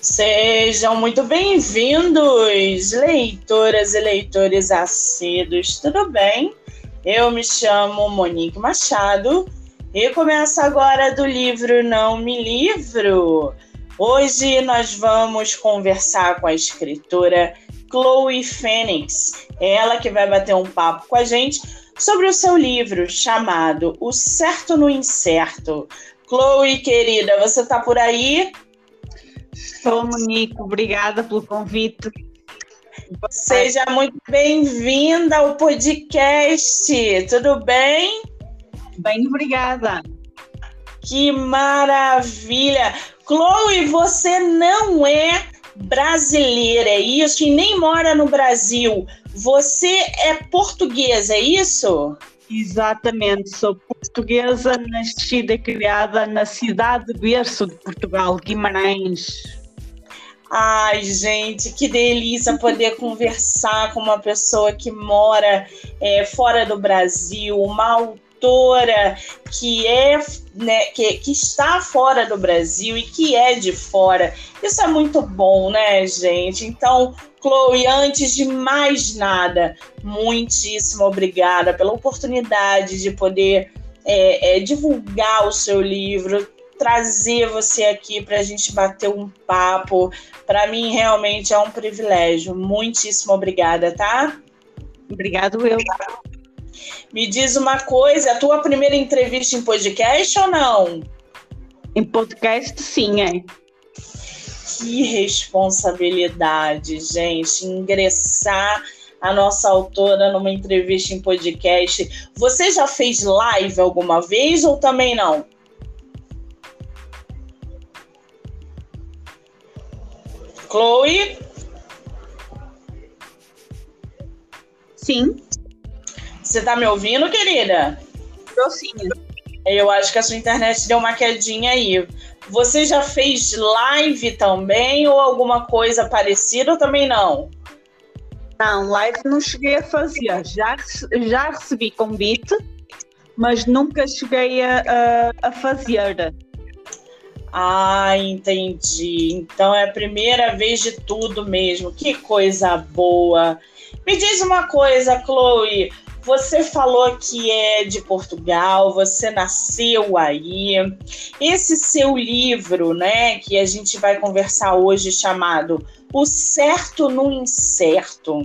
Sejam muito bem-vindos, leitoras e leitores assíduos, tudo bem? Eu me chamo Monique Machado e começo agora do livro Não Me Livro. Hoje nós vamos conversar com a escritora Chloe Fênix, ela que vai bater um papo com a gente sobre o seu livro chamado O Certo no Incerto. Chloe, querida, você está por aí? Estou, Monique, obrigada pelo convite. Seja muito bem-vinda ao podcast, tudo bem? Bem, obrigada. Que maravilha! Chloe, você não é brasileira, é isso? E nem mora no Brasil. Você é portuguesa, é isso? Exatamente, sou portuguesa, nascida e criada na cidade de berço de Portugal, Guimarães. Ai, gente, que delícia poder conversar com uma pessoa que mora é, fora do Brasil, uma autora que é né, que, que está fora do Brasil e que é de fora. Isso é muito bom, né, gente? Então, Chloe, antes de mais nada, muitíssimo obrigada pela oportunidade de poder é, é, divulgar o seu livro, trazer você aqui para a gente bater um papo. Para mim, realmente é um privilégio. Muitíssimo obrigada, tá? Obrigado, eu. Me diz uma coisa, a tua primeira entrevista em podcast ou não? Em podcast, sim, é. Que responsabilidade, gente, ingressar a nossa autora numa entrevista em podcast. Você já fez live alguma vez ou também não? Chloe? Sim. Você tá me ouvindo, querida? Tô sim. Eu acho que a sua internet deu uma quedinha aí. Você já fez live também ou alguma coisa parecida ou também não? Não, live não cheguei a fazer. Já, já recebi convite, mas nunca cheguei a, a, a fazer. Ah, entendi. Então é a primeira vez de tudo mesmo. Que coisa boa. Me diz uma coisa, Chloe. Você falou que é de Portugal, você nasceu aí. Esse seu livro, né, que a gente vai conversar hoje, chamado O Certo no Incerto.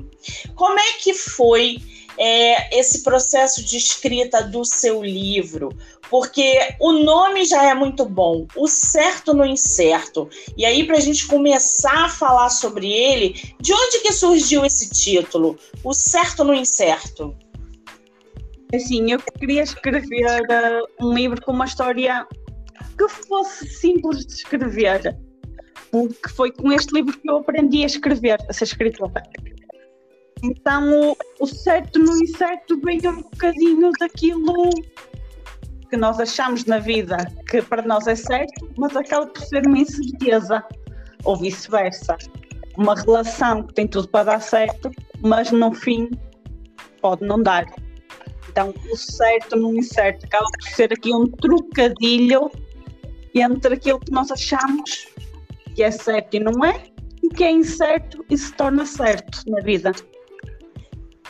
Como é que foi é, esse processo de escrita do seu livro? Porque o nome já é muito bom, o certo no incerto. E aí, para a gente começar a falar sobre ele, de onde que surgiu esse título? O certo no incerto? Assim, eu queria escrever uh, um livro com uma história que fosse simples de escrever. Porque foi com este livro que eu aprendi a escrever, a ser escritora. Então, o, o certo no incerto veio um bocadinho daquilo que nós achamos na vida que para nós é certo, mas acaba por ser uma incerteza, ou vice-versa. Uma relação que tem tudo para dar certo, mas no fim pode não dar. Então, o certo no incerto acaba por ser aqui um trocadilho entre aquilo que nós achamos que é certo e não é, e o que é incerto e se torna certo na vida.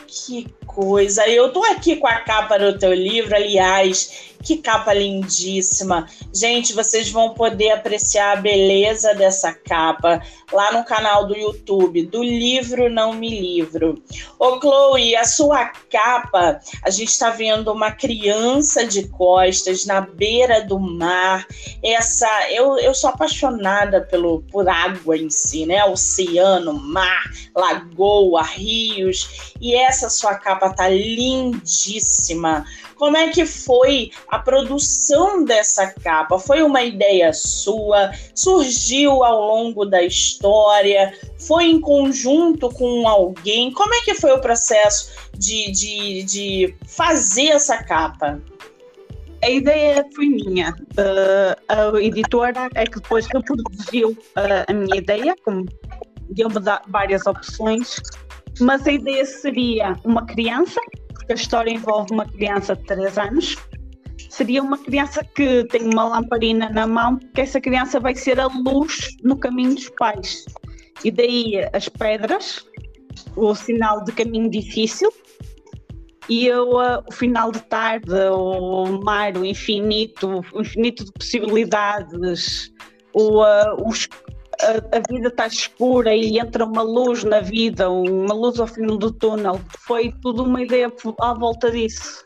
Que coisa! Eu tô aqui com a capa do teu livro, aliás, que capa lindíssima. Gente, vocês vão poder apreciar a beleza dessa capa lá no canal do YouTube, do livro Não Me Livro. Ô, Chloe, a sua capa, a gente está vendo uma criança de costas na beira do mar. Essa, eu, eu sou apaixonada pelo, por água em si, né? Oceano, mar, lagoa, rios. E essa sua capa tá lindíssima. Como é que foi a produção dessa capa? Foi uma ideia sua? Surgiu ao longo da história? Foi em conjunto com alguém? Como é que foi o processo de, de, de fazer essa capa? A ideia foi minha. Uh, a editora é que depois reproduziu uh, a minha ideia, como deu-me várias opções, mas a ideia seria uma criança porque a história envolve uma criança de 3 anos seria uma criança que tem uma lamparina na mão, porque essa criança vai ser a luz no caminho dos pais. E daí as pedras, o sinal de caminho difícil, e eu, uh, o final de tarde, o mar, o infinito, o infinito de possibilidades, o, uh, os, a, a, vida está escura e entra uma luz na vida, uma luz ao fim do túnel. Foi tudo uma ideia à volta disso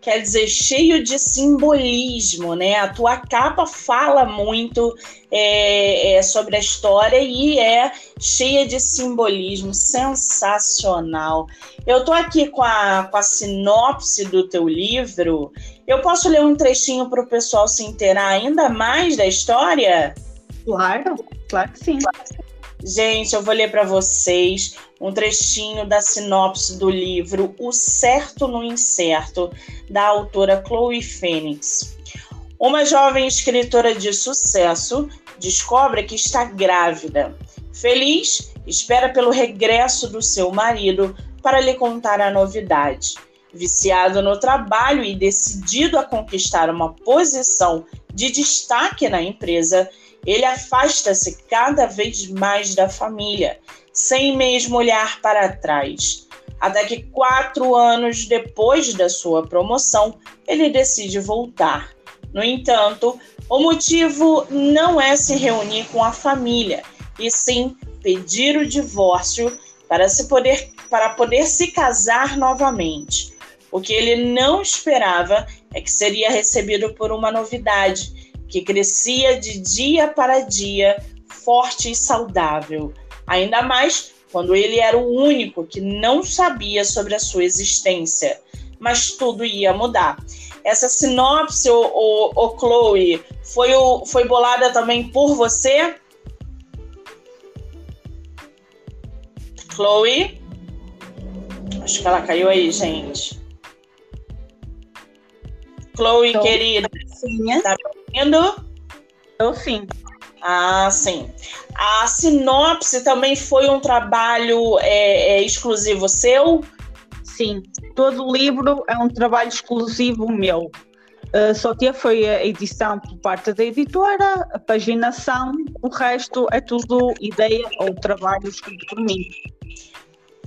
quer dizer, cheio de simbolismo, né? A tua capa fala muito é, é, sobre a história e é cheia de simbolismo, sensacional. Eu tô aqui com a, com a sinopse do teu livro. Eu posso ler um trechinho para o pessoal se inteirar ainda mais da história? Claro, claro que sim. Gente, eu vou ler para vocês um trechinho da sinopse do livro O Certo no Incerto, da autora Chloe Phoenix. Uma jovem escritora de sucesso descobre que está grávida. Feliz, espera pelo regresso do seu marido para lhe contar a novidade. Viciado no trabalho e decidido a conquistar uma posição de destaque na empresa, ele afasta-se cada vez mais da família sem mesmo olhar para trás. Até que quatro anos depois da sua promoção, ele decide voltar. No entanto, o motivo não é se reunir com a família, e sim pedir o divórcio para, se poder, para poder se casar novamente. O que ele não esperava é que seria recebido por uma novidade que crescia de dia para dia, forte e saudável ainda mais quando ele era o único que não sabia sobre a sua existência. Mas tudo ia mudar. Essa sinopse, o, o, o Chloe, foi, o, foi bolada também por você? Chloe? Acho que ela caiu aí, gente. Chloe, Tô. querida. Tá ouvindo? Tô sim. Ah, sim. A sinopse também foi um trabalho é, é, exclusivo seu? Sim, todo o livro é um trabalho exclusivo meu. Uh, só tinha foi a edição por parte da editora, a paginação, o resto é tudo ideia ou trabalho escrito por mim.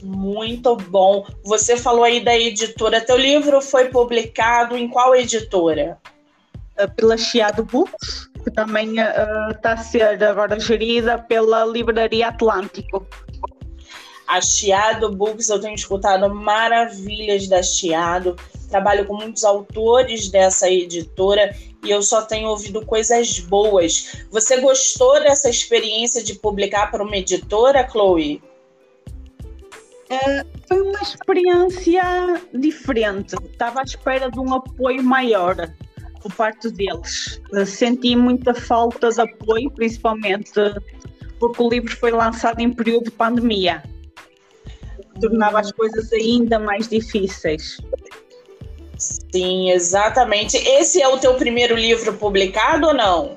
Muito bom. Você falou aí da editora. Teu livro foi publicado em qual editora? Uh, pela Chiado Books que também está uh, a ser agora gerida pela Livraria Atlântico. A Chiado Books, eu tenho escutado maravilhas da Chiado, trabalho com muitos autores dessa editora e eu só tenho ouvido coisas boas. Você gostou dessa experiência de publicar para uma editora, Chloe? É, foi uma experiência diferente. Estava à espera de um apoio maior por parte deles. Senti muita falta de apoio, principalmente porque o livro foi lançado em período de pandemia, tornava as coisas ainda mais difíceis. Sim, exatamente. Esse é o teu primeiro livro publicado ou não?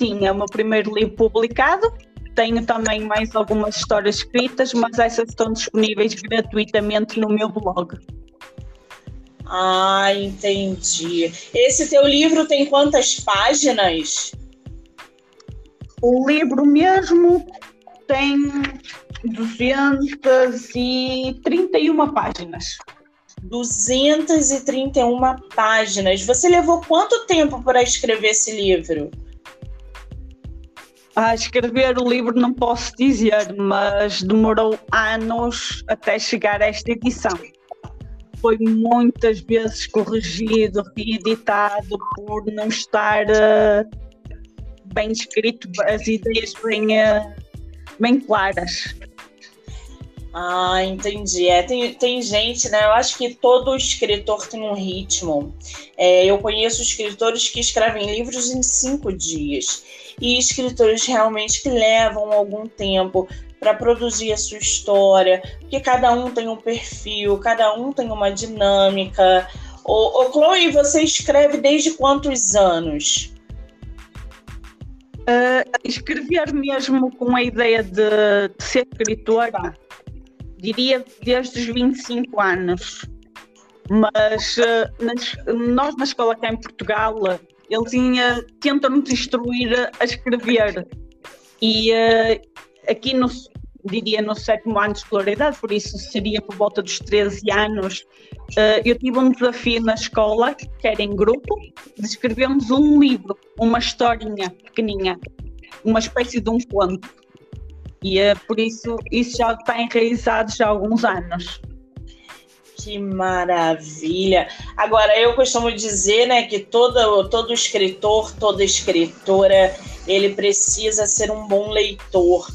Sim, é o meu primeiro livro publicado. Tenho também mais algumas histórias escritas, mas essas estão disponíveis gratuitamente no meu blog. Ah, entendi. Esse teu livro tem quantas páginas? O livro mesmo tem 231 páginas. 231 páginas. Você levou quanto tempo para escrever esse livro? A escrever o livro não posso dizer, mas demorou anos até chegar a esta edição foi muitas vezes corrigido, reeditado por não estar uh, bem escrito, as ideias bem, uh, bem claras. Ah, entendi. É, tem, tem gente, né? Eu acho que todo escritor tem um ritmo. É, eu conheço escritores que escrevem livros em cinco dias e escritores realmente que levam algum tempo para produzir a sua história, porque cada um tem um perfil, cada um tem uma dinâmica. Ô, ô Chloe, você escreve desde quantos anos? Uh, escrever mesmo com a ideia de, de, ser escritora, diria desde os 25 anos. Mas uh, nas, nós na escola cá em Portugal, eles tentam-nos instruir a escrever. E uh, aqui no, diria no sétimo ano de escolaridade, por isso seria por volta dos 13 anos, uh, eu tive um desafio na escola, que era em grupo, de escrevermos um livro, uma historinha pequeninha, uma espécie de um conto. E uh, por isso isso já está enraizado já há alguns anos. Que maravilha! Agora, eu costumo dizer né, que todo, todo escritor, toda escritora, ele precisa ser um bom leitor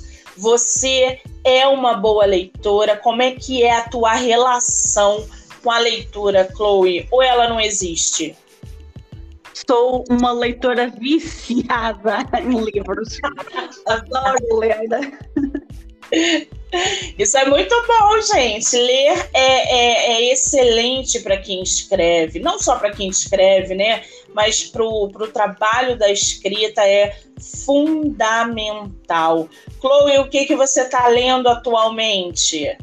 você é uma boa leitora? Como é que é a tua relação com a leitura, Chloe? Ou ela não existe? Sou uma leitora viciada em livros. Adoro ler. Isso é muito bom, gente. Ler é, é, é excelente para quem escreve, não só para quem escreve, né? Mas para o trabalho da escrita é fundamental. Chloe, o que, que você está lendo atualmente?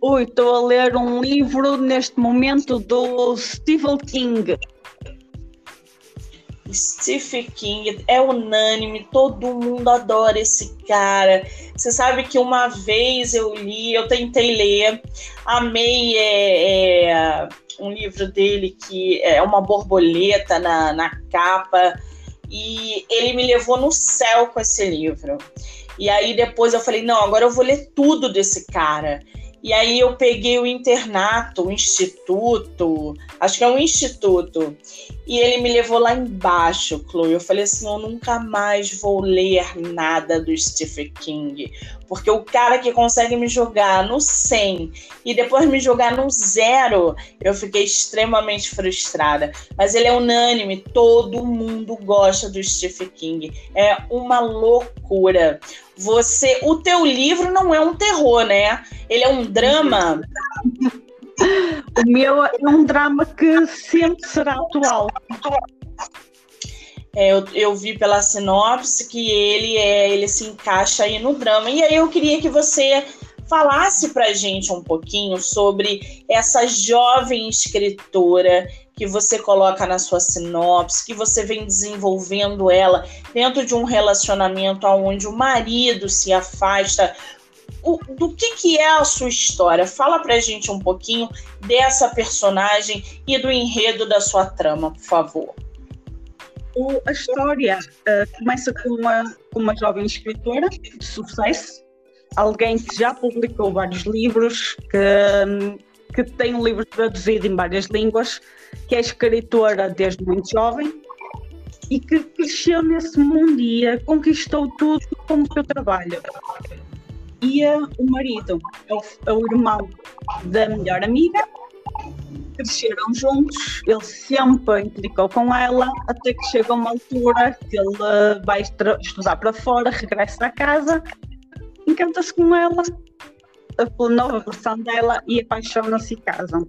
Ui, estou a ler um livro neste momento do Stephen King. Stephen King é unânime, todo mundo adora esse cara. Você sabe que uma vez eu li, eu tentei ler, amei é, é, um livro dele que é uma borboleta na, na capa, e ele me levou no céu com esse livro. E aí depois eu falei: não, agora eu vou ler tudo desse cara. E aí eu peguei o internato, o instituto, acho que é um instituto, e ele me levou lá embaixo, Chloe. Eu falei assim: eu nunca mais vou ler nada do Stephen King, porque o cara que consegue me jogar no 100 e depois me jogar no zero, eu fiquei extremamente frustrada. Mas ele é unânime, todo mundo gosta do Stephen King. É uma loucura. Você, o teu livro não é um terror, né? Ele é um drama. O meu é um drama que sempre será atual. É, eu, eu, vi pela sinopse que ele é, ele se encaixa aí no drama. E aí eu queria que você falasse pra gente um pouquinho sobre essa jovem escritora que você coloca na sua sinopse, que você vem desenvolvendo ela dentro de um relacionamento onde o marido se afasta. O, do que, que é a sua história? Fala pra gente um pouquinho dessa personagem e do enredo da sua trama, por favor. O, a história uh, começa com uma, com uma jovem escritora de sucesso, alguém que já publicou vários livros, que, que tem um livro traduzido em várias línguas, que é escritora desde muito jovem e que cresceu nesse mundo e conquistou tudo com o seu trabalho. Uh, o marido é o, é o irmão da melhor amiga, cresceram juntos, ele sempre implicou com ela, até que chega uma altura que ele vai estudar para fora, regressa à casa, encanta-se com ela, a nova versão dela e apaixona-se e casam.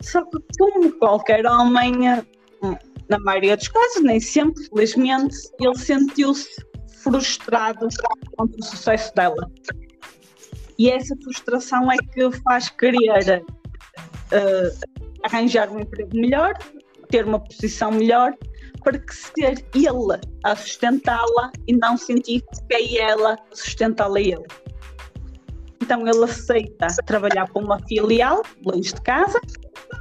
Só que, como qualquer homem, na maioria dos casos, nem sempre, felizmente, ele sentiu-se frustrado com o sucesso dela. E essa frustração é que faz querer uh, arranjar um emprego melhor, ter uma posição melhor, para que ser ele a sustentá-la e não sentir que é ela sustentá-la ele. Então ele aceita trabalhar para uma filial, longe de casa,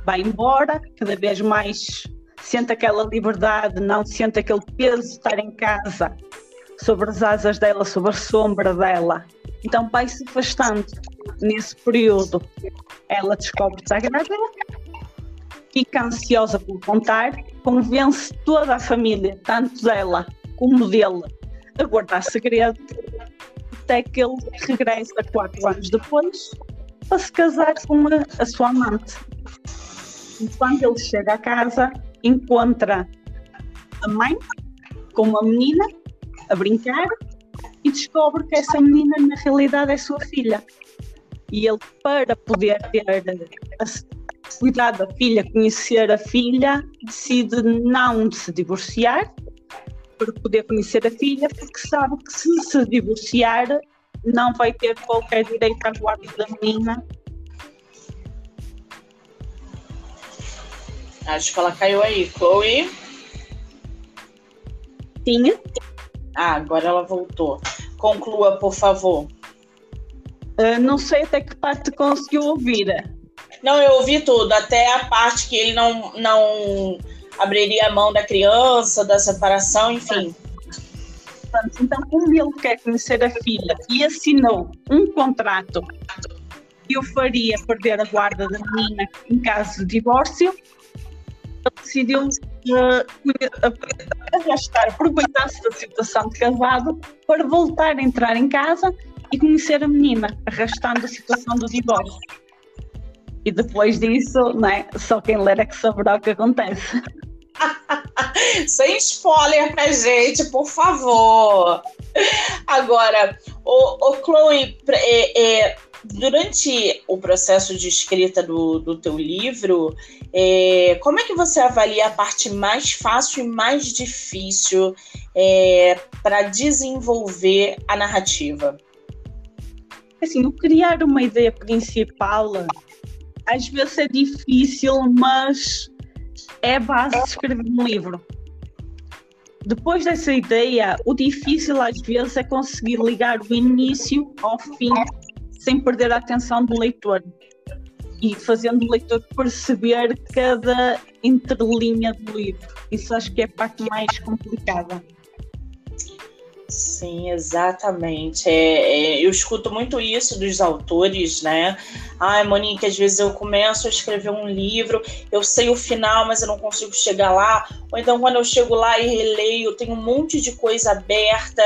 vai embora, cada vez mais sente aquela liberdade, não sente aquele peso de estar em casa sobre as asas dela, sobre a sombra dela. Então vai se afastando. Nesse período, ela descobre grávida, fica ansiosa por contar, convence toda a família, tanto dela como dele, a guardar segredo, até que ele regressa quatro anos depois para se casar com a, a sua amante. E quando ele chega à casa, encontra a mãe com uma menina a brincar e descobre que essa menina na realidade é sua filha. E ele, para poder ter a, cuidar da filha, conhecer a filha, decide não se divorciar para poder conhecer a filha, porque sabe que se se divorciar não vai ter qualquer direito à guarda da menina Acho que ela caiu aí. Chloe? Sim. Ah, agora ela voltou. Conclua, por favor. Uh, não sei até que parte conseguiu ouvir. Não, eu ouvi tudo, até a parte que ele não, não abriria a mão da criança, da separação, enfim. Então, como ele quer conhecer a filha e assinou um contrato que o faria perder a guarda da menina em caso de divórcio, decidiu uh, arrastar, aproveitar-se da situação de casado para voltar a entrar em casa e conhecer a menina, arrastando a situação do divórcio. E depois disso, né, só quem ler é que saberá o que acontece. Sem spoiler pra gente, por favor. Agora, o, o Chloe, é, é, durante o processo de escrita do, do teu livro, é, como é que você avalia a parte mais fácil e mais difícil é, para desenvolver a narrativa? Assim, criar uma ideia principal às vezes é difícil, mas é base de escrever um livro. Depois dessa ideia, o difícil às vezes é conseguir ligar o início ao fim sem perder a atenção do leitor e fazendo o leitor perceber cada entrelinha do livro. Isso acho que é a parte mais complicada. Sim, exatamente. É, é, eu escuto muito isso dos autores, né? Ai, Monique, às vezes eu começo a escrever um livro, eu sei o final, mas eu não consigo chegar lá. Ou então, quando eu chego lá e releio, tem um monte de coisa aberta,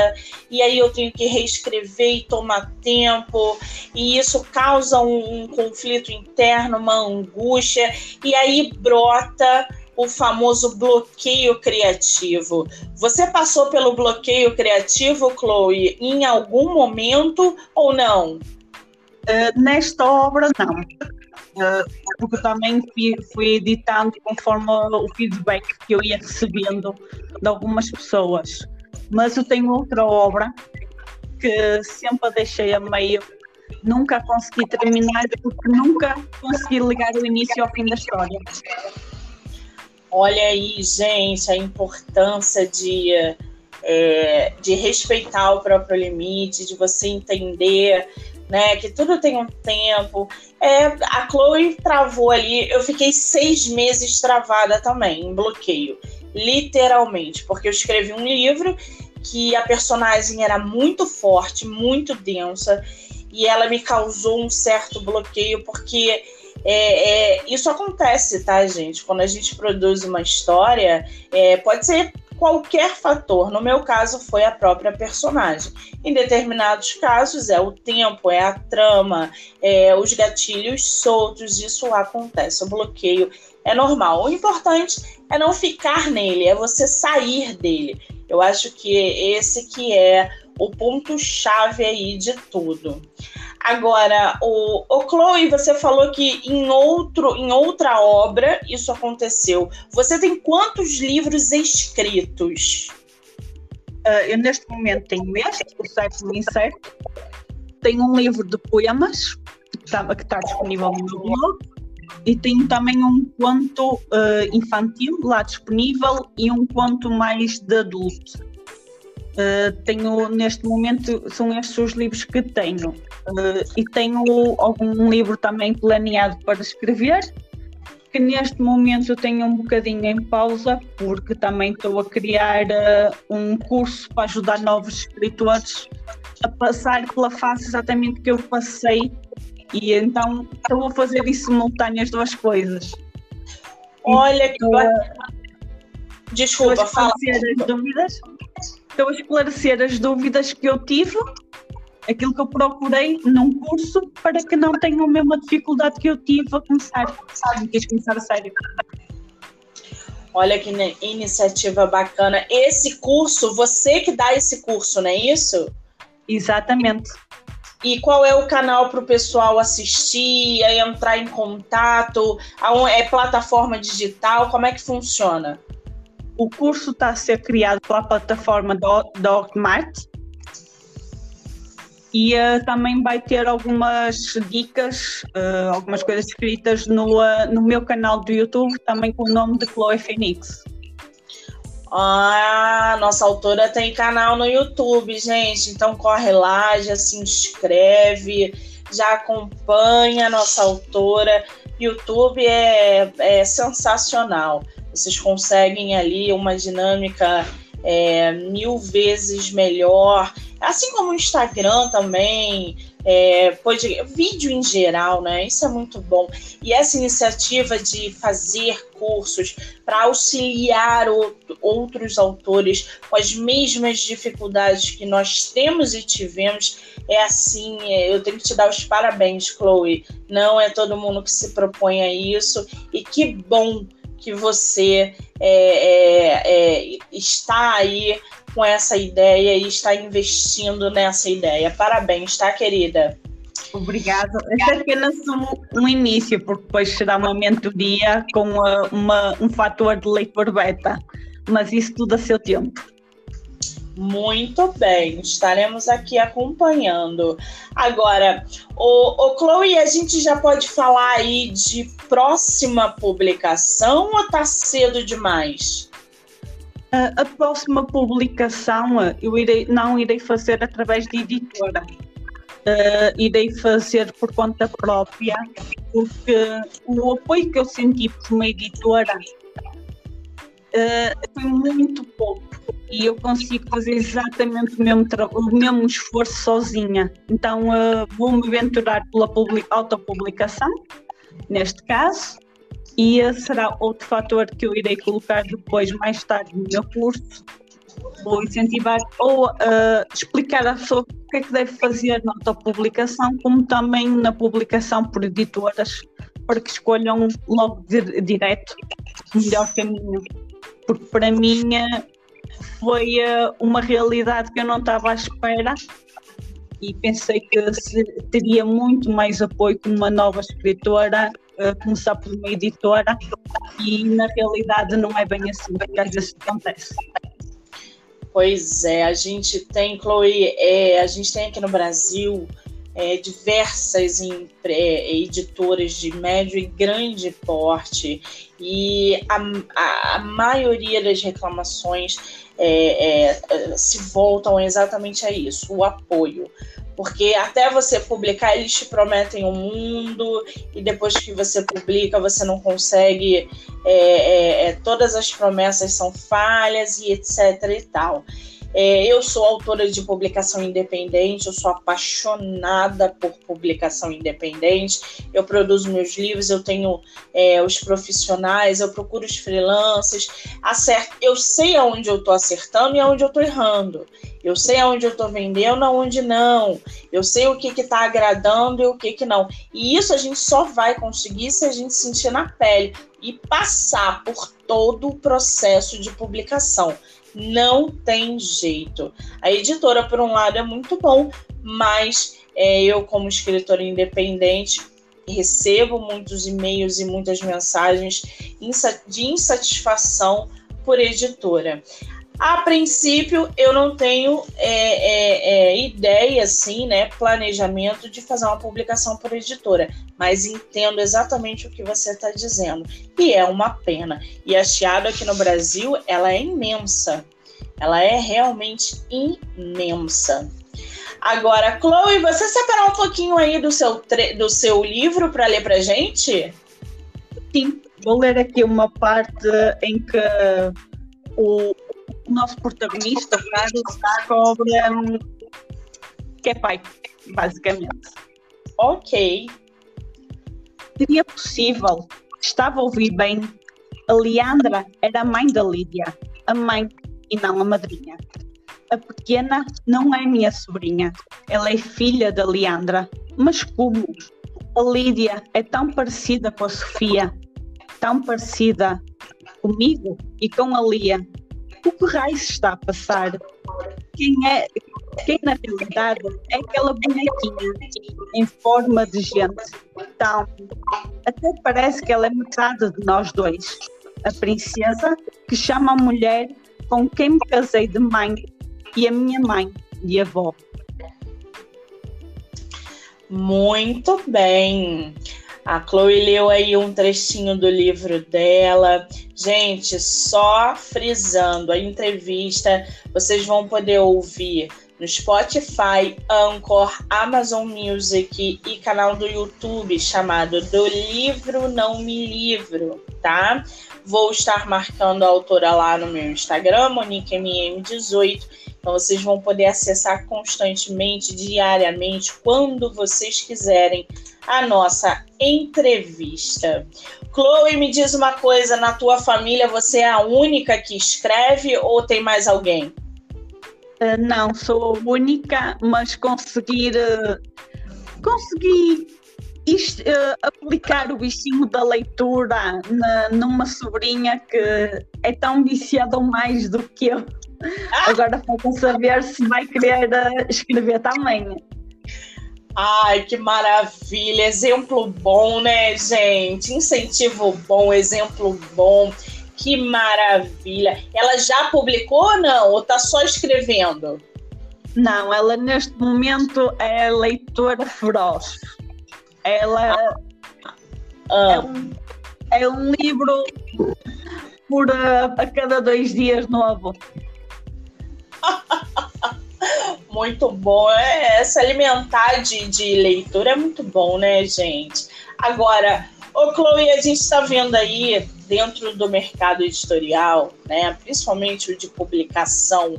e aí eu tenho que reescrever e tomar tempo, e isso causa um, um conflito interno, uma angústia, e aí brota o famoso bloqueio criativo. Você passou pelo bloqueio criativo, Chloe, em algum momento ou não? Uh, nesta obra, não. Uh, porque também fui, fui, editando conforme o feedback que eu ia recebendo de algumas pessoas. Mas eu tenho outra obra que sempre deixei a meio, nunca consegui terminar porque nunca consegui ligar o início ao fim da história. Olha aí, gente, a importância de, é, de respeitar o próprio limite, de você entender né, que tudo tem um tempo. É, a Chloe travou ali, eu fiquei seis meses travada também, em bloqueio, literalmente, porque eu escrevi um livro que a personagem era muito forte, muito densa, e ela me causou um certo bloqueio, porque é, é, isso acontece, tá, gente? Quando a gente produz uma história, é, pode ser qualquer fator. No meu caso, foi a própria personagem. Em determinados casos, é o tempo, é a trama, é os gatilhos soltos, isso acontece. O bloqueio é normal. O importante é não ficar nele, é você sair dele. Eu acho que esse que é o ponto chave aí de tudo. Agora, o, o Chloe, você falou que em, outro, em outra obra isso aconteceu. Você tem quantos livros escritos? Uh, eu neste momento tenho este, o sétimo incerto. Tenho um livro de poemas que está, está disponível no meu blog. E tenho também um conto uh, infantil lá disponível e um conto mais de adulto. Uh, tenho neste momento, são estes os livros que tenho. Uh, e tenho algum livro também planeado para escrever, que neste momento eu tenho um bocadinho em pausa, porque também estou a criar uh, um curso para ajudar novos escritores a passar pela fase exatamente que eu passei. E então estou a fazer em simultâneo as duas coisas. Olha que. Desculpa, fala. As dúvidas estou a esclarecer as dúvidas que eu tive, aquilo que eu procurei num curso, para que não tenham a mesma dificuldade que eu tive a começar, sabe? Quis começar a sério. Olha que iniciativa bacana. Esse curso, você que dá esse curso, não é isso? Exatamente. E qual é o canal para o pessoal assistir, entrar em contato? É plataforma digital? Como é que funciona? O curso está a ser criado pela plataforma da Hotmart. E uh, também vai ter algumas dicas, uh, algumas coisas escritas no, uh, no meu canal do YouTube, também com o nome de Chloe Phoenix. Ah, nossa autora tem canal no YouTube, gente. Então corre lá, já se inscreve, já acompanha a nossa autora. YouTube é, é sensacional. Vocês conseguem ali uma dinâmica é, mil vezes melhor. Assim como o Instagram também, é, pode, vídeo em geral, né? Isso é muito bom. E essa iniciativa de fazer cursos para auxiliar o, outros autores com as mesmas dificuldades que nós temos e tivemos, é assim, é, eu tenho que te dar os parabéns, Chloe. Não é todo mundo que se propõe a isso, e que bom que você é, é, é, está aí com essa ideia e está investindo nessa ideia. Parabéns, tá, querida? Obrigada. Este é apenas um, um, início, porque depois será uma mentoria com uma, uma, um fator de leitor beta, mas isso tudo a seu tempo. Muito bem, estaremos aqui acompanhando. Agora, o, o Chloe, a gente já pode falar aí de próxima publicação ou tá cedo demais? Uh, a próxima publicação uh, eu irei, não irei fazer através de editora. Uh, irei fazer por conta própria, porque o apoio que eu senti por uma editora uh, foi muito pouco e eu consigo fazer exatamente o mesmo, o mesmo esforço sozinha. Então uh, vou-me aventurar pela autopublicação, neste caso, e uh, será outro fator que eu irei colocar depois, mais tarde, no meu curso. Vou incentivar ou uh, explicar à pessoa o que é que deve fazer na autopublicação, como também na publicação por editoras, para que escolham logo de, direto o melhor caminho. Porque para mim foi uh, uma realidade que eu não estava à espera e pensei que teria muito mais apoio como uma nova escritora, uh, começar por uma editora e na realidade não é bem assim que às vezes acontece. Pois é, a gente tem, Chloe, é, a gente tem aqui no Brasil é, diversas em, é, editoras de médio e grande porte e a, a, maioria das reclamações é, é, se voltam exatamente a isso, o apoio. Porque até você publicar, eles te prometem um mundo, e depois que você publica, você não consegue. É, é, é todas as promessas são falhas e etc. e tal. É, eu sou autora de publicação independente, eu sou apaixonada por publicação independente. Eu produzo meus livros, eu tenho é, os profissionais, eu procuro os freelancers, acerto, eu sei aonde eu estou acertando e aonde eu estou errando. Eu sei aonde eu estou vendendo, aonde não. Eu sei o que está agradando e o que, que não. E isso a gente só vai conseguir se a gente sentir na pele e passar por todo o processo de publicação. Não tem jeito. A editora, por um lado, é muito bom, mas é, eu, como escritora independente, recebo muitos e-mails e muitas mensagens de insatisfação por editora. A princípio, eu não tenho é, é, é, ideia, assim, né, planejamento de fazer uma publicação por editora, mas entendo exatamente o que você está dizendo. E é uma pena. E a Chiado aqui no Brasil, ela é imensa. Ela é realmente imensa. Agora, Chloe, você separou um pouquinho aí do seu, do seu livro para ler para gente? Sim, vou ler aqui uma parte em que o o nosso protagonista, Carlos, descobre um, que é pai, basicamente. Ok. Seria possível, estava a ouvir bem, a Leandra era a mãe da Lídia, a mãe e não a madrinha. A pequena não é minha sobrinha, ela é filha da Leandra. Mas como? A Lídia é tão parecida com a Sofia, tão parecida comigo e com a Lia, o que raio está a passar? Quem é, quem na realidade é aquela bonequinha em forma de gente. Então, até parece que ela é metade de nós dois. A princesa que chama a mulher com quem me casei de mãe e a minha mãe de avó. Muito bem. A Chloe leu aí um trechinho do livro dela. Gente, só frisando a entrevista, vocês vão poder ouvir no Spotify, Anchor, Amazon Music e canal do YouTube chamado Do Livro Não Me Livro, tá? Vou estar marcando a autora lá no meu Instagram, MoniqueMM18. Então vocês vão poder acessar constantemente, diariamente, quando vocês quiserem a nossa entrevista. Chloe, me diz uma coisa: na tua família você é a única que escreve ou tem mais alguém? Uh, não, sou única, mas conseguir uh, consegui isto, uh, aplicar o bichinho da leitura na, numa sobrinha que é tão viciada ou mais do que eu. Ah! Agora falta saber se vai querer escrever também. Ai, que maravilha! Exemplo bom, né, gente? Incentivo bom, exemplo bom. Que maravilha! Ela já publicou ou não? Ou tá só escrevendo? Não, ela neste momento é leitora feroz. Ela ah. é, um, é um livro por a, a cada dois dias novo. muito bom. É, se alimentar de, de leitura é muito bom, né, gente? Agora, ô Chloe, a gente está vendo aí dentro do mercado editorial, né, principalmente o de publicação,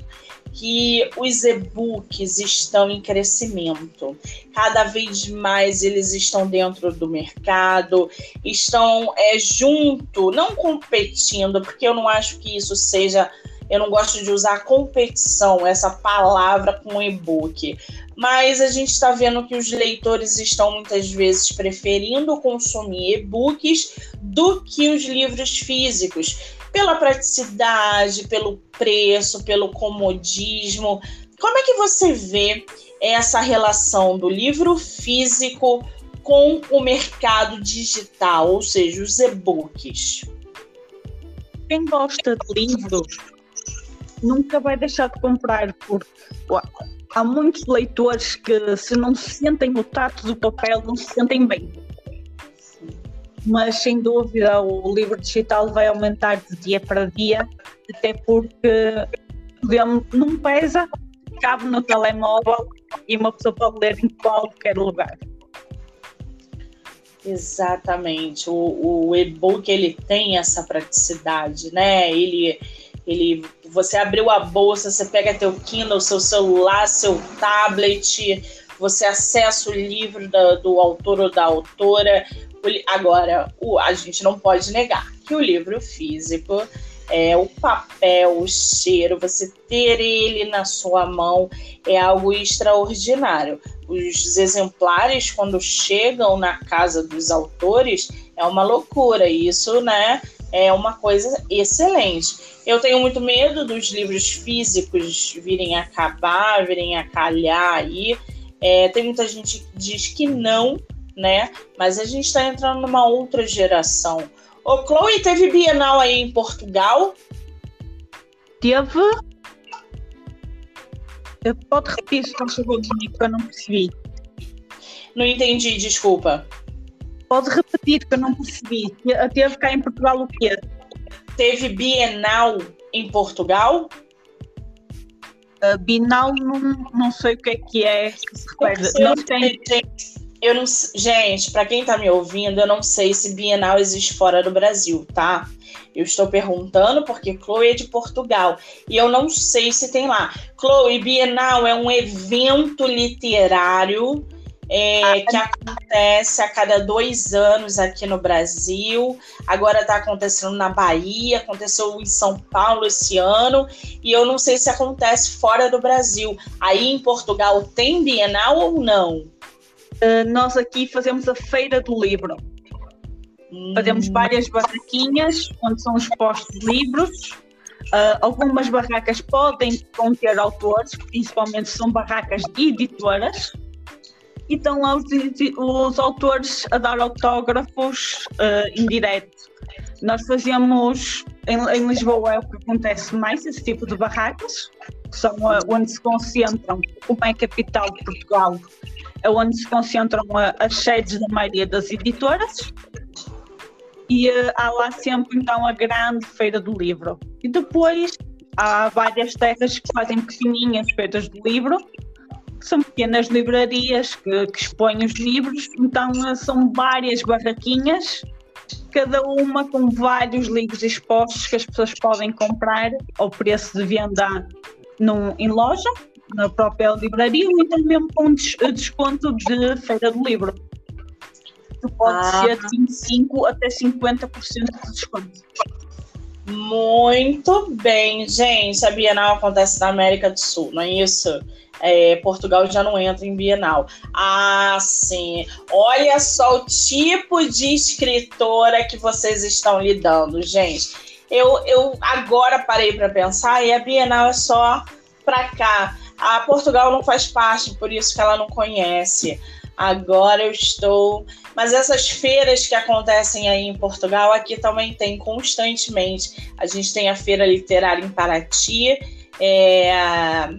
que os e-books estão em crescimento. Cada vez mais eles estão dentro do mercado, estão é, junto, não competindo, porque eu não acho que isso seja eu não gosto de usar competição, essa palavra com e-book. Mas a gente está vendo que os leitores estão muitas vezes preferindo consumir e-books do que os livros físicos, pela praticidade, pelo preço, pelo comodismo. Como é que você vê essa relação do livro físico com o mercado digital, ou seja, os e-books? Quem gosta de livros nunca vai deixar de comprar, porque há muitos leitores que, se não sentem o tato do papel, não se sentem bem. Mas, sem dúvida, o livro digital vai aumentar de dia para dia, até porque não pesa, cabe no telemóvel e uma pessoa pode ler em qualquer lugar. Exatamente. O, o e-book ele tem essa praticidade, né? Ele ele, você abriu a bolsa, você pega teu Kindle, seu celular, seu tablet, você acessa o livro da, do autor ou da autora. Agora, o, a gente não pode negar que o livro físico é, o papel, o cheiro, você ter ele na sua mão é algo extraordinário. Os exemplares, quando chegam na casa dos autores, é uma loucura. Isso, né, é uma coisa excelente. Eu tenho muito medo dos livros físicos virem a acabar, virem a calhar aí. É, tem muita gente que diz que não, né? Mas a gente está entrando numa outra geração. Ô, Chloe, teve Bienal aí em Portugal? Teve. Pode repetir, se faz favor, que eu não percebi. Não entendi, desculpa. Pode repetir, que eu não percebi. Teve cá em Portugal o quê? Teve Bienal em Portugal? Uh, Bienal, não, não sei o que é que é. Não tem... Eu não, gente, para quem está me ouvindo, eu não sei se Bienal existe fora do Brasil, tá? Eu estou perguntando porque Chloe é de Portugal e eu não sei se tem lá. Chloe, Bienal é um evento literário é, que acontece a cada dois anos aqui no Brasil. Agora está acontecendo na Bahia, aconteceu em São Paulo esse ano, e eu não sei se acontece fora do Brasil. Aí em Portugal tem Bienal ou não? Uh, nós aqui fazemos a Feira do Livro. Hum. Fazemos várias barraquinhas onde são expostos livros. Uh, algumas barracas podem conter autores, principalmente são barracas de editoras e estão lá os, os autores a dar autógrafos uh, em direto. Nós fazemos, em, em, Lisboa é o que acontece mais, esse tipo de barracas, que são uh, onde se concentram, como é a capital de Portugal, é onde se concentram as sedes da maioria das editoras. E uh, há lá sempre então a grande feira do livro. E depois há várias terras que fazem pequenininhas feiras do livro, são pequenas livrarias que, que expõem os livros, então uh, são várias barraquinhas, cada uma com vários livros expostos que as pessoas podem comprar ao preço de venda num, em loja na própria livraria ou então mesmo com desconto de feira do livro. Que pode ah. ser de 25% até 50% de desconto. Muito bem, gente. A Bienal acontece na América do Sul, não é isso? É, Portugal já não entra em Bienal. Ah, sim. Olha só o tipo de escritora que vocês estão lidando, gente. Eu, eu agora parei para pensar e a Bienal é só para cá. A Portugal não faz parte, por isso que ela não conhece. Agora eu estou. Mas essas feiras que acontecem aí em Portugal, aqui também tem constantemente. A gente tem a Feira Literária em Paraty, é,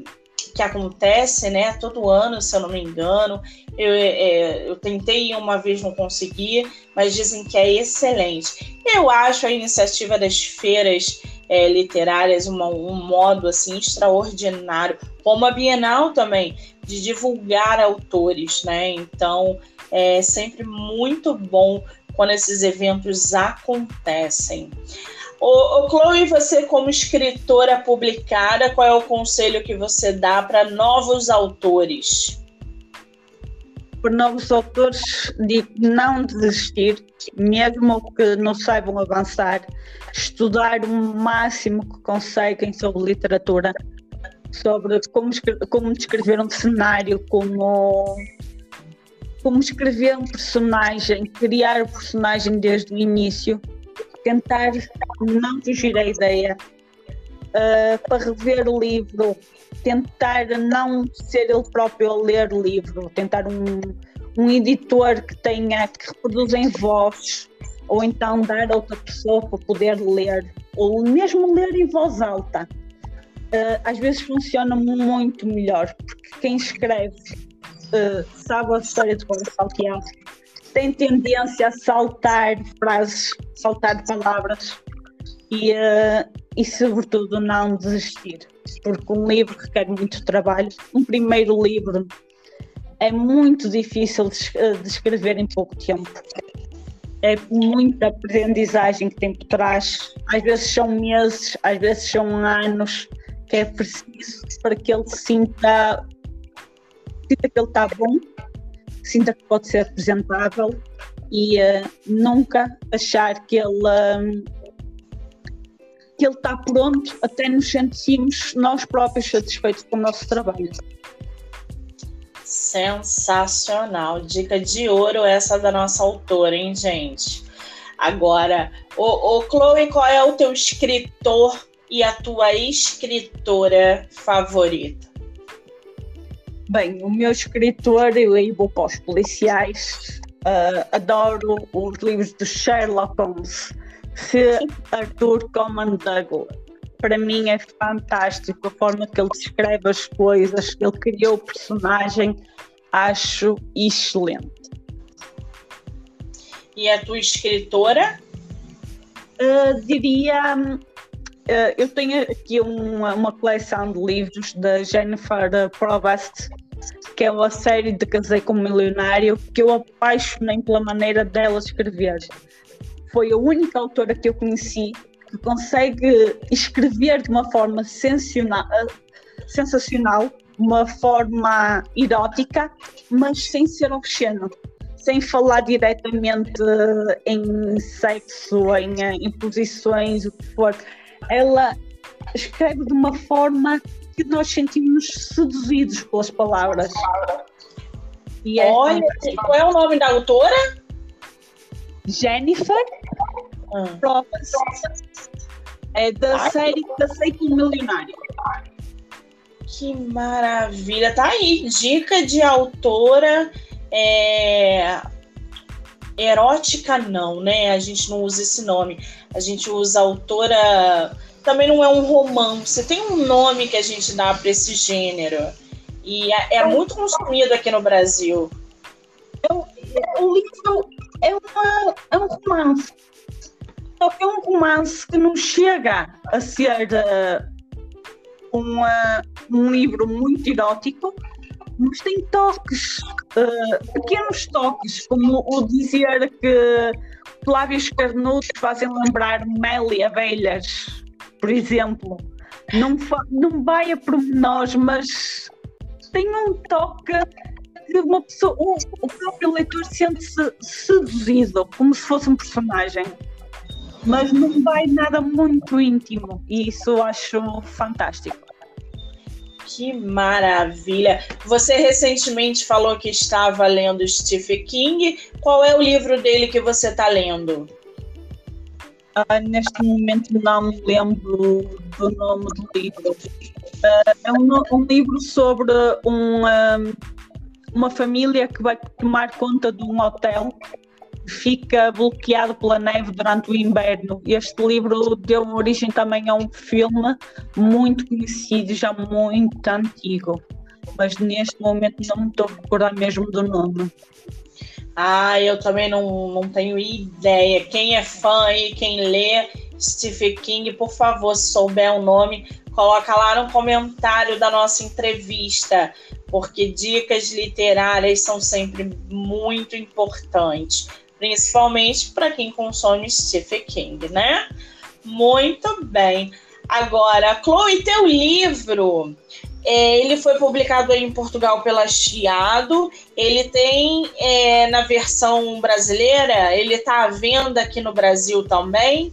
que acontece né, todo ano, se eu não me engano. Eu, é, eu tentei uma vez, não consegui, mas dizem que é excelente. Eu acho a iniciativa das feiras é, literárias uma, um modo assim extraordinário, como a Bienal também, de divulgar autores, né? Então é sempre muito bom quando esses eventos acontecem. Ô, ô, Chloe, você como escritora publicada, qual é o conselho que você dá para novos autores? Para novos autores, digo não desistir, mesmo que não saibam avançar, estudar o máximo que conseguem sobre literatura, sobre como, como descrever um cenário, como, como escrever um personagem, criar o personagem desde o início, tentar não fugir à ideia, uh, para rever o livro, tentar não ser ele próprio a ler o livro, tentar um, um editor que tenha, que reproduza em voz, ou então dar a outra pessoa para poder ler, ou mesmo ler em voz alta. Uh, às vezes funciona muito melhor, porque quem escreve uh, sabe a história de cor salteado, tem tendência a saltar frases, saltar palavras e, uh, e sobretudo não desistir, porque um livro requer muito trabalho. Um primeiro livro é muito difícil de escrever em pouco tempo é muita aprendizagem que tem por trás. Às vezes são meses, às vezes são anos que é preciso para que ele sinta, sinta que ele está bom, sinta que pode ser apresentável e uh, nunca achar que ele um, que ele está pronto até nos sentimos nós próprios satisfeitos com o nosso trabalho. Sensacional. Dica de ouro essa da nossa autora, hein, gente? Agora, o Chloe, qual é o teu escritor e a tua escritora favorita? Bem, o meu escritor, eu vou para os policiais. Uh, adoro os livros de Sherlock Holmes, de Arthur Conan Douglas para mim é fantástico a forma que ele descreve as coisas, ele criou o personagem, acho excelente. E a tua escritora? Uh, diria. Uh, eu tenho aqui uma, uma coleção de livros da Jennifer Provost, que é a série de Casei com um Milionário, que eu apaixonei pela maneira dela escrever. Foi a única autora que eu conheci que consegue escrever de uma forma sensacional, uma forma erótica, mas sem ser obsceno, sem falar diretamente em sexo, em, em posições, o que for. Ela escreve de uma forma que nós sentimos seduzidos pelas palavras. E é Olha, qual é o nome da autora? Jennifer hum. É da Ai, série Casei com Milionário. Que maravilha. Tá aí, dica de autora é... erótica não, né? A gente não usa esse nome. A gente usa autora... Também não é um romance. Tem um nome que a gente dá para esse gênero. E é, é muito consumido aqui no Brasil. O livro é, uma, é um romance. Só que é um romance que não chega a ser uh, uma, um livro muito erótico, mas tem toques, uh, pequenos toques, como o dizer que lábios carnudos fazem lembrar mel abelhas, por exemplo. Não, não vai a pormenores, mas tem um toque que uma pessoa, o, o próprio leitor sente-se seduzido, como se fosse um personagem. Mas não vai nada muito íntimo, e isso eu acho fantástico. Que maravilha! Você recentemente falou que estava lendo Stephen King. Qual é o livro dele que você está lendo? Ah, neste momento não me lembro do nome do livro. Uh, é um, um, livro sobre um, um, uma família que vai tomar conta de um hotel fica bloqueado pela neve durante o inverno. Este livro deu origem também a um filme muito conhecido, já muito antigo, mas neste momento não me estou a recordar mesmo do nome. Ah, eu também não, não tenho ideia. Quem é fã e quem lê Stephen King, por favor, se souber o nome, coloca lá no comentário da nossa entrevista, porque dicas literárias são sempre muito importantes, principalmente para quem consome Stephen King, né? Muito bem. Agora, Chloe, teu livro é, ele foi publicado em Portugal pela Chiado. Ele tem é, na versão brasileira, ele está à venda aqui no Brasil também?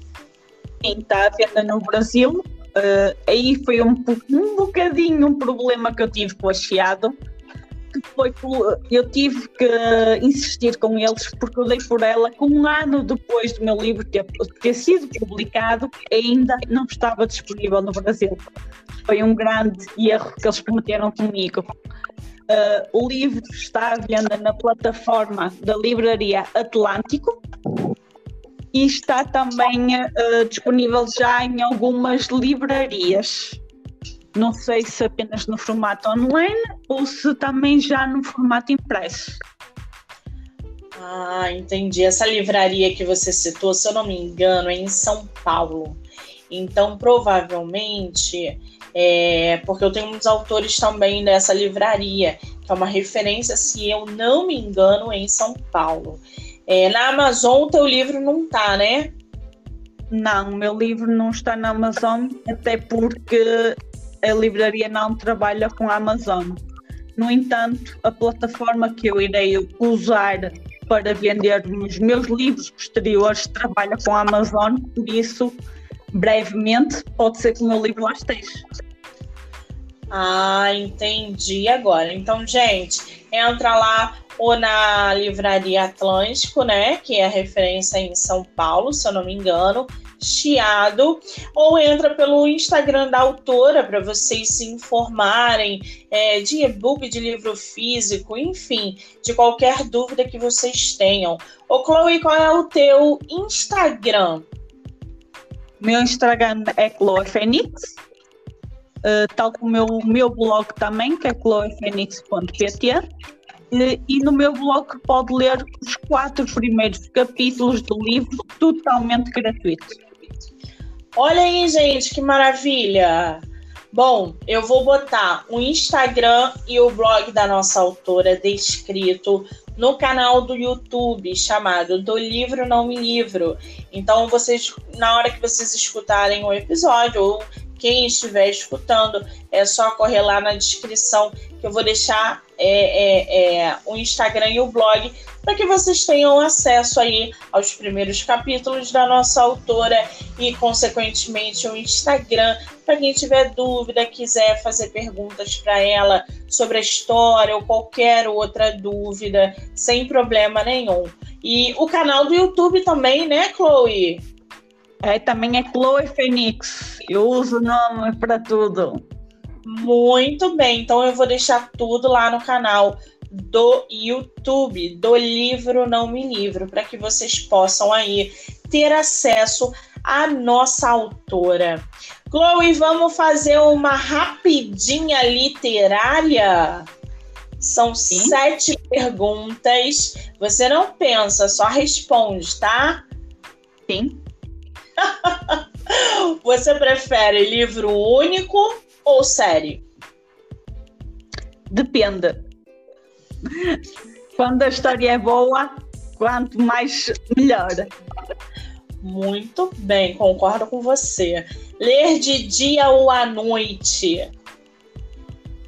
Sim, está à venda no Brasil. Uh, aí foi um, um bocadinho um problema que eu tive com a Chiado. Que foi eu tive que insistir com eles porque eu dei por ela que um ano depois do meu livro ter, ter sido publicado ainda não estava disponível no Brasil foi um grande erro que eles cometeram comigo. Uh, o livro está à venda na plataforma da Livraria Atlântico e está também uh, disponível já em algumas livrarias. Não sei se apenas no formato online ou se também já no formato impresso. Ah, entendi. Essa livraria que você citou, se eu não me engano, é em São Paulo. Então, provavelmente é, porque eu tenho muitos autores também dessa livraria, que é uma referência, se eu não me engano, em São Paulo. É, na Amazon, o teu livro não tá, né? Não, meu livro não está na Amazon, até porque a livraria não trabalha com a Amazon. No entanto, a plataforma que eu irei usar para vender os meus livros posteriores trabalha com a Amazon, por isso, brevemente, pode ser que o meu livro lá esteja. Ah, entendi agora. Então, gente, entra lá ou na Livraria Atlântico, né? Que é referência em São Paulo, se eu não me engano, Chiado, ou entra pelo Instagram da autora para vocês se informarem é, de e-book, de livro físico, enfim, de qualquer dúvida que vocês tenham. Ô, Chloe, qual é o teu Instagram? Meu Instagram é Chloe Fênix uh, tal como o meu, meu blog também, que é chloefenix.pt. E no meu blog pode ler os quatro primeiros capítulos do livro totalmente gratuito. Olha aí, gente, que maravilha! Bom, eu vou botar o Instagram e o blog da nossa autora descrito no canal do YouTube chamado Do Livro Não Me Livro. Então, vocês, na hora que vocês escutarem o episódio ou quem estiver escutando, é só correr lá na descrição que eu vou deixar é, é, é, o Instagram e o blog para que vocês tenham acesso aí aos primeiros capítulos da nossa autora e, consequentemente, o Instagram para quem tiver dúvida, quiser fazer perguntas para ela sobre a história ou qualquer outra dúvida, sem problema nenhum. E o canal do YouTube também, né, Chloe? É, também é Chloe Fênix. Eu uso o nome para tudo. Muito bem, então eu vou deixar tudo lá no canal do YouTube, do livro Não Me Livro, para que vocês possam aí ter acesso a nossa autora. Chloe, vamos fazer uma rapidinha literária? São Sim. sete perguntas. Você não pensa, só responde, tá? Sim. Você prefere livro único ou série? Depende. Quando a história é boa, quanto mais melhor. Muito bem, concordo com você. Ler de dia ou à noite?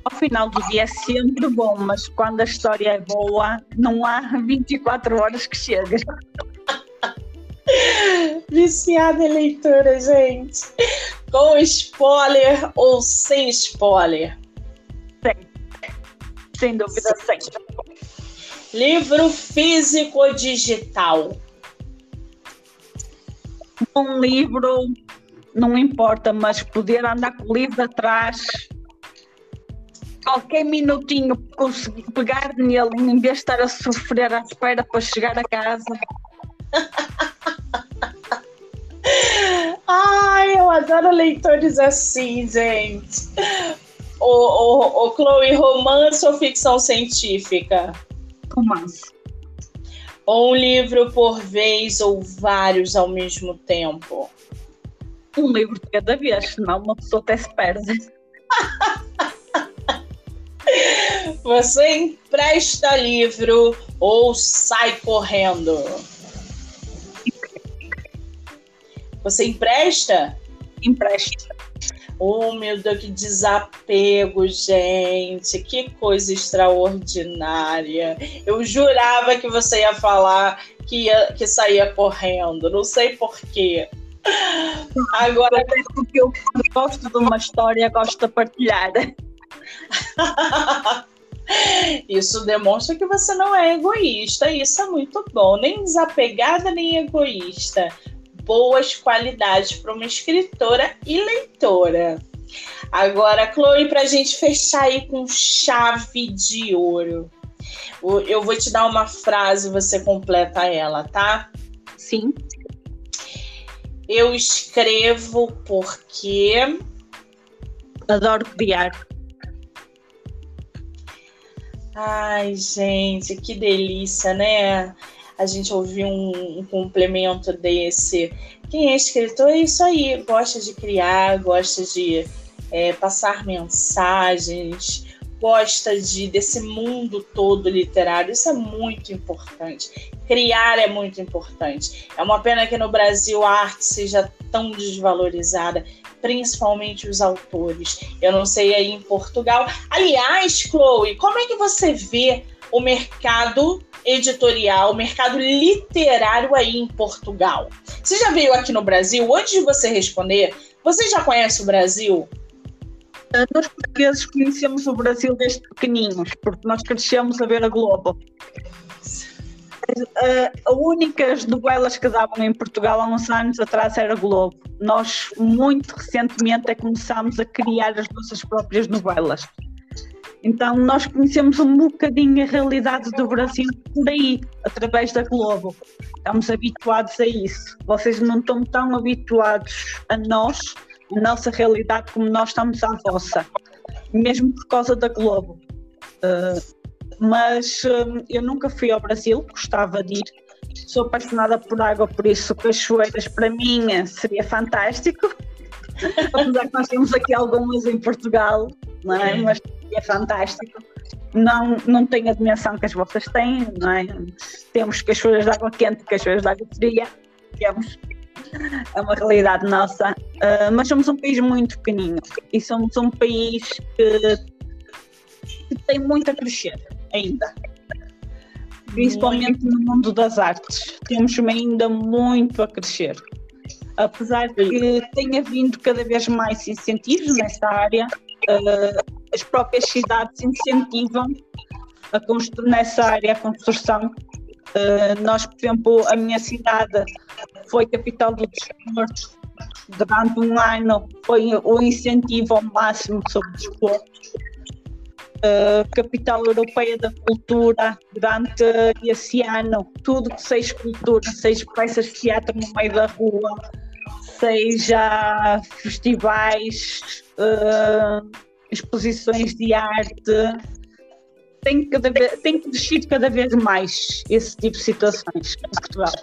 Ao final do dia é sempre bom, mas quando a história é boa, não há 24 horas que chega. Viciada em leitura, gente. Com spoiler ou sem spoiler? Sem. Sem dúvida, sem. Livro físico ou digital? Um livro não importa, mas poder andar com o livro atrás, qualquer minutinho conseguir pegar nele em vez de estar a sofrer à espera para chegar a casa. Ai, eu adoro leitores assim, gente. O, o, o Chloe, romance ou ficção científica? Romance. Ou um livro por vez ou vários ao mesmo tempo? Um livro de cada vez, senão uma pessoa até se perde. Você empresta livro ou sai correndo? Você empresta? Empresta. Oh, meu Deus, que desapego, gente. Que coisa extraordinária. Eu jurava que você ia falar que, ia, que saía correndo. Não sei porquê. Agora. Porque eu gosto de uma história, gosto de partilhar. Isso demonstra que você não é egoísta. Isso é muito bom. Nem desapegada, nem egoísta boas qualidades para uma escritora e leitora. Agora, Chloe, para a gente fechar aí com chave de ouro, eu vou te dar uma frase, você completa ela, tá? Sim. Eu escrevo porque. Adoro criar. Ai, gente, que delícia, né? A gente ouvir um, um complemento desse. Quem é escritor é isso aí, gosta de criar, gosta de é, passar mensagens, gosta de desse mundo todo literário. Isso é muito importante. Criar é muito importante. É uma pena que no Brasil a arte seja tão desvalorizada, principalmente os autores. Eu não sei aí em Portugal. Aliás, Chloe, como é que você vê o mercado editorial, mercado literário aí em Portugal. Você já veio aqui no Brasil? Antes de você responder, você já conhece o Brasil? Ah, nós portugueses conhecemos o Brasil desde pequeninos, porque nós crescemos a ver a Globo. Uh, as únicas novelas que davam em Portugal há uns anos atrás era Globo. Nós, muito recentemente, é começámos a criar as nossas próprias novelas. Então nós conhecemos um bocadinho a realidade do Brasil por aí, através da Globo. Estamos habituados a isso. Vocês não estão tão habituados a nós, a nossa realidade, como nós estamos à vossa, mesmo por causa da Globo. Uh, mas uh, eu nunca fui ao Brasil, gostava de ir. Sou apaixonada por água, por isso cachoeiras para mim seria fantástico. Apesar que nós temos aqui algumas em Portugal, não é? Mas é fantástico. Não, não tem a dimensão que as vossas têm, não é? Temos cachoeiras de água quente, cachoeiras de água fria, temos. É uma realidade nossa, uh, mas somos um país muito pequenino e somos um país que, que tem muito a crescer ainda principalmente no mundo das artes. Temos ainda muito a crescer. Apesar de que tenha vindo cada vez mais incentivos nesta área, uh, as próprias cidades incentivam a nessa área a construção. Uh, nós, por exemplo, a minha cidade foi capital do desporto. Durante um ano foi o incentivo ao máximo sobre o desporto. Uh, capital europeia da cultura durante esse ano, tudo que seja cultura, seja peças de teatro no meio da rua, seja festivais, uh, exposições de arte, tem, cada vez, tem crescido cada vez mais esse tipo de situações em Portugal.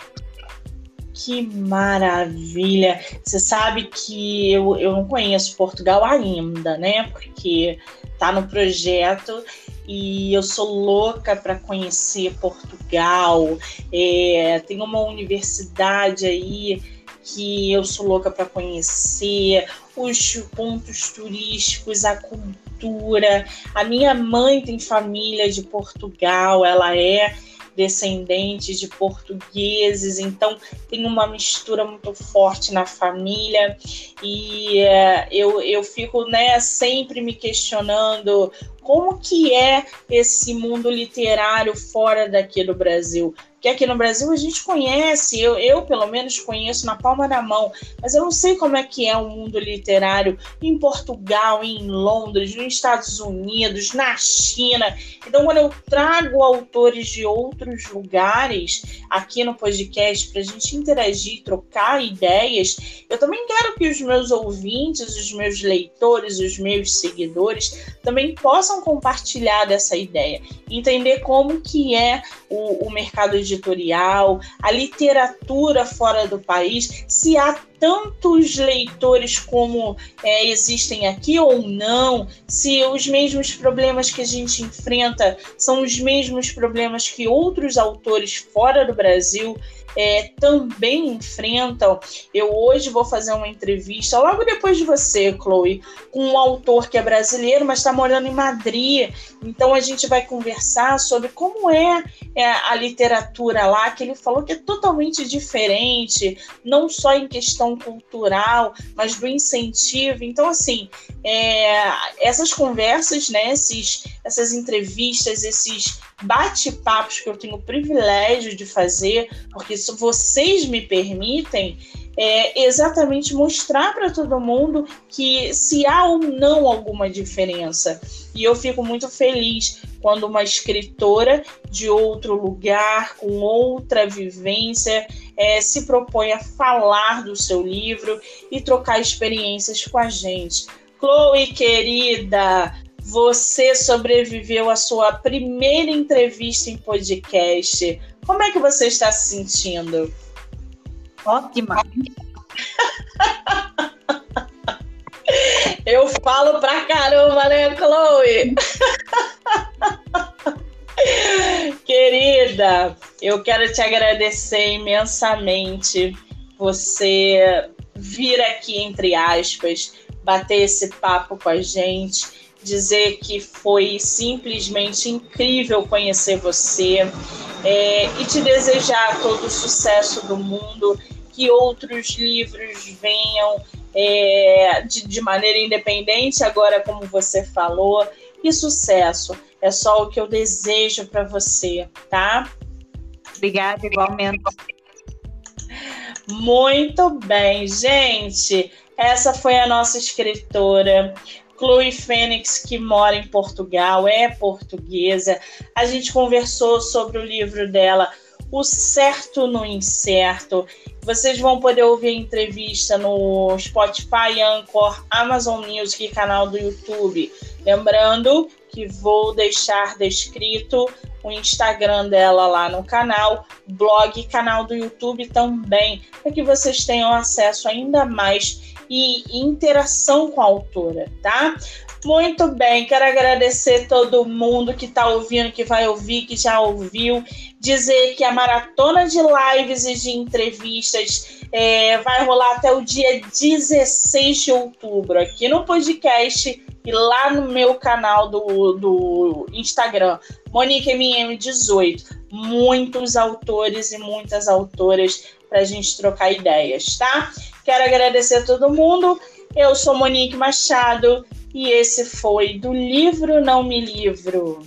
Que maravilha! Você sabe que eu, eu não conheço Portugal ainda, né? Porque tá no projeto e eu sou louca para conhecer Portugal. É, tem uma universidade aí que eu sou louca para conhecer, os pontos turísticos, a cultura. A minha mãe tem família de Portugal, ela é descendente de portugueses, então tem uma mistura muito forte na família e uh, eu, eu fico né, sempre me questionando como que é esse mundo literário fora daqui do Brasil que aqui no Brasil a gente conhece, eu, eu pelo menos conheço na palma da mão, mas eu não sei como é que é o mundo literário em Portugal, em Londres, nos Estados Unidos, na China. Então, quando eu trago autores de outros lugares aqui no podcast para a gente interagir, trocar ideias, eu também quero que os meus ouvintes, os meus leitores, os meus seguidores também possam compartilhar dessa ideia, entender como que é o, o mercado editorial, a literatura fora do país, se há tantos leitores como é, existem aqui ou não, se os mesmos problemas que a gente enfrenta são os mesmos problemas que outros autores fora do Brasil é, também enfrentam. Eu hoje vou fazer uma entrevista, logo depois de você, Chloe, com um autor que é brasileiro, mas está morando em Madrid. Então a gente vai conversar sobre como é, é a literatura lá, que ele falou que é totalmente diferente, não só em questão cultural, mas do incentivo. Então, assim, é, essas conversas, né, esses, essas entrevistas, esses bate-papos que eu tenho o privilégio de fazer, porque se vocês me permitem, é exatamente mostrar para todo mundo que se há ou não alguma diferença. E eu fico muito feliz quando uma escritora de outro lugar, com outra vivência, é, se propõe a falar do seu livro e trocar experiências com a gente. Chloe, querida, você sobreviveu à sua primeira entrevista em podcast. Como é que você está se sentindo? Ótima. Eu falo pra caramba, né, Chloe? Querida, eu quero te agradecer imensamente você vir aqui, entre aspas, bater esse papo com a gente dizer que foi simplesmente incrível conhecer você é, e te desejar todo o sucesso do mundo, que outros livros venham é, de, de maneira independente, agora, como você falou, e sucesso. É só o que eu desejo para você, tá? Obrigada, igualmente. Muito bem, gente. Essa foi a nossa escritora. Chloe Fênix, que mora em Portugal, é portuguesa. A gente conversou sobre o livro dela, O Certo no Incerto. Vocês vão poder ouvir a entrevista no Spotify, Anchor, Amazon Music canal do YouTube. Lembrando que vou deixar descrito o Instagram dela lá no canal, blog canal do YouTube também, para que vocês tenham acesso ainda mais e interação com a autora, tá? Muito bem, quero agradecer todo mundo que está ouvindo, que vai ouvir, que já ouviu. Dizer que a maratona de lives e de entrevistas é, vai rolar até o dia 16 de outubro aqui no podcast e lá no meu canal do, do Instagram, MoniqueMM18. Muitos autores e muitas autoras para a gente trocar ideias, tá? Quero agradecer a todo mundo. Eu sou Monique Machado e esse foi do livro Não Me Livro.